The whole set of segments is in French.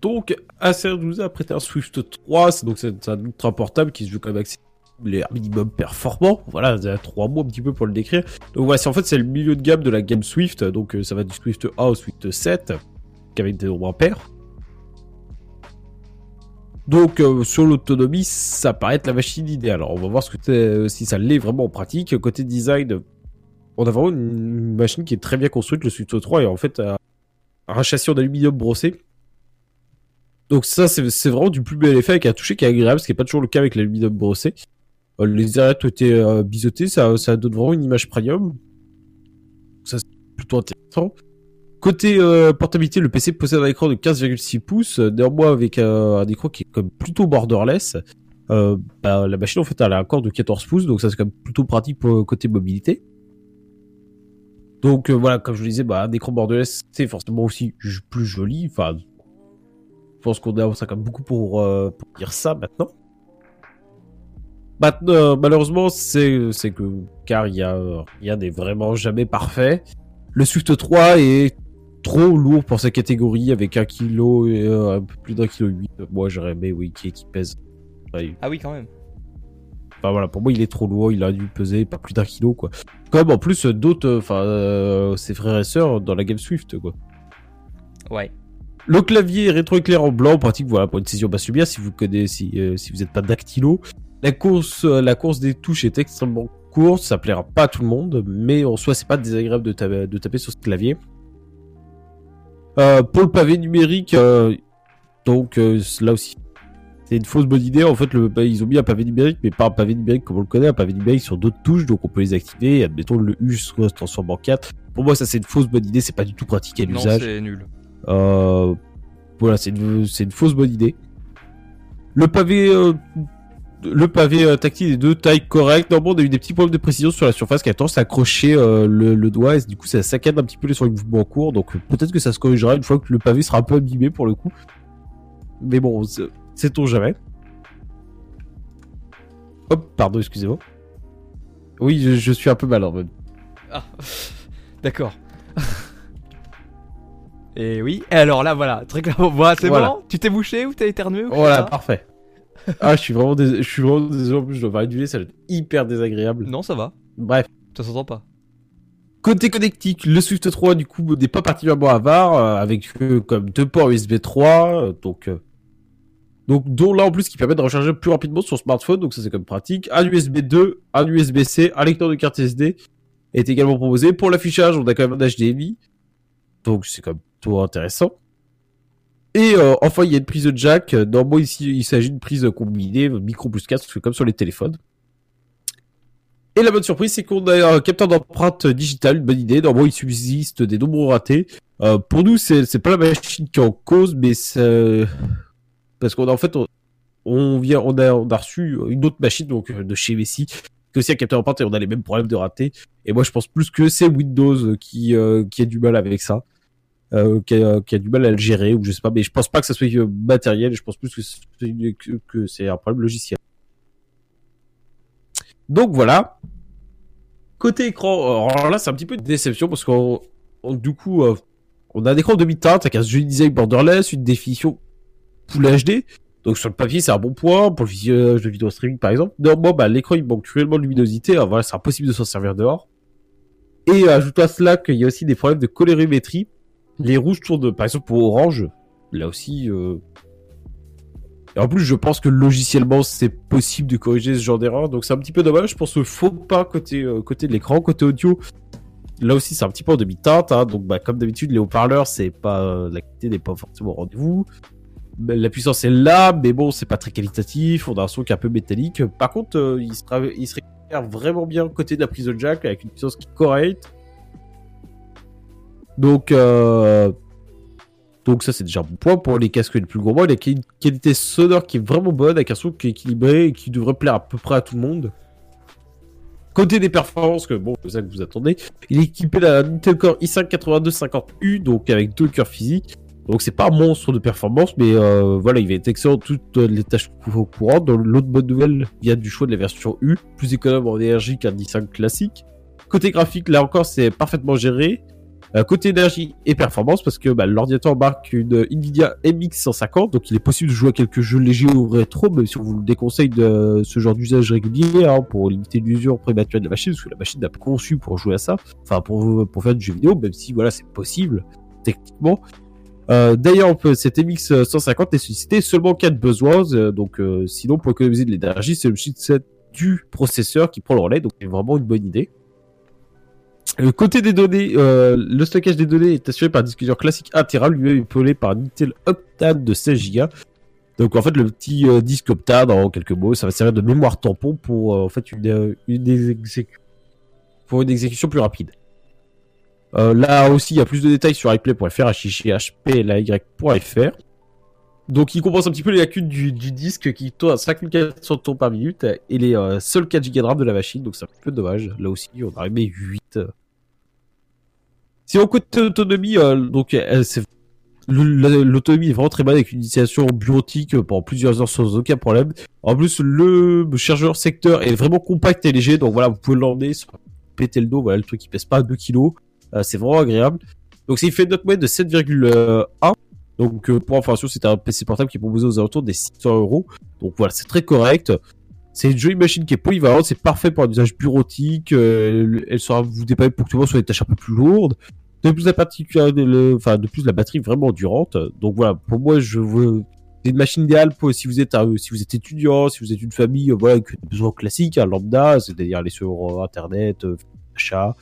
Donc, Acer nous a prêté un Swift 3, donc c'est un ultra portable qui se joue quand même les minimum performant. Voilà, il y a trois mots un petit peu pour le décrire. Donc voilà, en fait c'est le milieu de gamme de la gamme Swift, donc euh, ça va du Swift A au Swift 7, qui avait des nombres impairs. Donc euh, sur l'autonomie, ça paraît être la machine idéale. Alors on va voir euh, si ça l'est vraiment en pratique. Côté design, on a vraiment une machine qui est très bien construite, le Swift 3, et en fait un châssis en aluminium brossé. Donc ça, c'est vraiment du plus bel effet avec un toucher qui est agréable, ce qui n'est pas toujours le cas avec l'aluminium brossé. Euh, les arêtes ont été euh, bisottés, ça, ça donne vraiment une image premium. Ça, c'est plutôt intéressant. Côté euh, portabilité, le PC possède un écran de 15,6 pouces, néanmoins avec un écran qui est comme plutôt borderless. Bah, la machine en fait elle a un corps de 14 pouces, donc ça c'est quand même plutôt pratique pour côté mobilité. Donc voilà, comme je le disais, bah, un écran borderless c'est forcément aussi plus joli. Enfin, je pense qu'on a ça quand même beaucoup pour, pour dire ça maintenant. Maintenant, malheureusement, c'est que car il y a rien n'est vraiment jamais parfait. Le Swift 3 est trop lourd pour sa catégorie avec un kilo et euh, un peu plus d'un kilo 8. Moi, j'aurais aimé oui qui, qui pèse. ah oui, quand même. Enfin voilà, pour moi, il est trop lourd. Il a dû peser pas plus d'un kilo quoi. Même, en plus d'autres, enfin euh, ses frères et sœurs dans la game Swift quoi. Ouais. Le clavier rétroéclairant en blanc, pratique voilà pour une session basse lumière si vous connaissez, si, euh, si vous n'êtes pas dactylo. La course, euh, la course des touches est extrêmement courte, ça plaira pas à tout le monde, mais en soi c'est pas désagréable de, taper, sur ce clavier. Euh, pour le pavé numérique, euh, donc là aussi, c'est une fausse bonne idée. En fait, le, bah, ils ont mis un pavé numérique, mais pas un pavé numérique comme on le connaît, un pavé numérique sur d'autres touches, donc on peut les activer. admettons le U se transforme en 4. Pour moi, ça c'est une fausse bonne idée, c'est pas du tout pratique à l'usage. Non, c'est nul. Voilà, c'est une, une, fausse bonne idée. Le pavé le pavé euh, tactile est de taille correcte. Normalement, on a eu des petits problèmes de précision sur la surface qui a tendance à accrocher euh, le, doigt et du coup, ça saccade un petit peu sur les mouvements courts. Donc, peut-être que ça se corrigera une fois que le pavé sera un peu abîmé pour le coup. Mais bon, sait-on jamais. Hop, pardon, excusez-moi. Oui, je, suis un peu mal en mode. Ah, d'accord. Et oui, et alors là, voilà, très clairement, voilà, c'est bon? Tu t'es bouché ou t'as éternué ou Voilà, parfait ah, je suis vraiment, je suis vraiment désolé. En plus, je dois parler du ça va être hyper désagréable. Non, ça va. Bref. Ça s'entend pas. Côté connectique, le Swift 3 du coup n'est pas particulièrement avare euh, avec euh, comme deux ports USB 3 euh, donc donc dont là en plus qui permet de recharger plus rapidement sur smartphone donc ça c'est comme pratique un USB 2 un USB C un lecteur de carte SD est également proposé pour l'affichage on a quand même un HDMI donc c'est comme intéressant et euh, enfin, il y a une prise de jack. Normalement, ici, il s'agit d'une prise combinée, micro plus 4, comme sur les téléphones. Et la bonne surprise, c'est qu'on a un capteur d'empreinte digitale, une bonne idée. Normalement, il subsiste des nombres ratés. Euh, pour nous, c'est pas la machine qui est en cause, mais c'est... Parce qu'on a en fait, on, vient, on a, on a reçu une autre machine, donc de chez Messi, qui aussi un capteur d'empreinte et on a les mêmes problèmes de raté. Et moi, je pense plus que c'est Windows qui, euh, qui a du mal avec ça. Euh, qui, a, qui, a, du mal à le gérer ou je sais pas. Mais je pense pas que ça soit matériel. Je pense plus que c'est un problème logiciel. Donc voilà. Côté écran alors là c'est un petit peu une déception parce qu'on du coup euh, on a un écran demi-teinte avec un joli design borderless une définition Full HD donc sur le papier c'est un bon point. Pour le visionnage de vidéo streaming par exemple. Néanmoins bah, l'écran il manque cruellement de luminosité. Alors voilà c'est impossible de s'en servir dehors. Et ajoute à cela qu'il y a aussi des problèmes de colorimétrie les rouges tournent, par exemple, pour orange. Là aussi. Euh... Et en plus, je pense que logiciellement, c'est possible de corriger ce genre d'erreur. Donc, c'est un petit peu dommage. Pense qu'il faut pas côté, euh, côté de l'écran. Côté audio, là aussi, c'est un petit peu en demi-teinte. Hein. Donc, bah, comme d'habitude, les haut-parleurs, c'est pas, euh, la qualité n'est pas forcément au rendez-vous. La puissance est là, mais bon, c'est pas très qualitatif. On a un son qui est un peu métallique. Par contre, il, se il se récupère vraiment bien côté de la prise de jack avec une puissance qui est. Donc, euh, donc ça c'est déjà un bon point pour les casques les plus gros. Il a une qualité sonore qui est vraiment bonne, avec un son qui est équilibré et qui devrait plaire à peu près à tout le monde. Côté des performances, que bon, c'est ça que vous attendez, il est équipé d'un Intel Core i5 8250U, donc avec deux cœurs physiques. Donc c'est pas un monstre de performance, mais euh, voilà, il va être excellent toutes les tâches courantes. Dans l'autre bonne nouvelle, il y a du choix de la version U, plus économe en énergie qu'un i5 classique. Côté graphique, là encore, c'est parfaitement géré. Euh, côté énergie et performance, parce que bah, l'ordinateur embarque une Nvidia MX 150, donc il est possible de jouer à quelques jeux légers ou rétro, même si on vous déconseille de ce genre d'usage régulier hein, pour limiter l'usure prématurée de la machine, parce que la machine n'a pas conçu pour jouer à ça, enfin pour, pour faire du jeu vidéo, même si voilà c'est possible techniquement. Euh, D'ailleurs, cette MX 150 nécessitait seulement 4 besoins, euh, donc euh, sinon pour économiser de l'énergie, c'est le chipset du processeur qui prend le relais, donc c'est vraiment une bonne idée. Le côté des données, euh, le stockage des données est assuré par un disque classique 1 Tera, lui-même épaulé par un Intel Optane de 16 Go. Donc en fait le petit euh, disque Optane, en quelques mots, ça va servir de mémoire tampon pour euh, en fait une, exécution plus rapide. là aussi, il y a plus de détails sur iPlay.fr, hply.fr. Donc il compense un petit peu les lacunes du, disque qui tourne à 5400 tours par minute et les seuls 4 Go de RAM de la machine, donc c'est un peu dommage. Là aussi, on a arrivé 8 si on côté autonomie, euh, donc l'autonomie est vraiment très bonne avec une utilisation bureautique pendant plusieurs heures sans aucun problème. En plus, le chargeur secteur est vraiment compact et léger, donc voilà, vous pouvez l'emmener péter le dos. Voilà, le truc qui pèse pas 2 kg. Euh, c'est vraiment agréable. Donc, il fait une note moyenne de 7,1. Donc, euh, pour information, c'est un PC portable qui est proposé aux alentours des 600 euros. Donc voilà, c'est très correct. C'est une jolie machine qui est polyvalente, c'est parfait pour un usage bureautique. elle sera vous dépanner pour que tout le monde soit des tâches un peu plus lourdes. De plus la particularité, enfin de plus la batterie vraiment durante. Donc voilà, pour moi je veux c'est une machine idéale pour si vous êtes si vous êtes étudiant, si vous êtes une famille, euh, voilà, avec des besoins classiques, un lambda, c'est-à-dire aller sur euh, internet, euh, achat.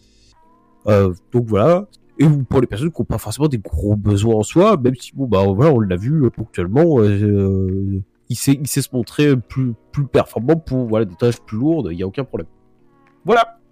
donc voilà. Et pour les personnes qui n'ont pas forcément des gros besoins en soi, même si bon bah voilà, on l'a vu ponctuellement, il sait il sait se montrer plus plus performant pour voilà des tâches plus lourdes, il y a aucun problème. Voilà.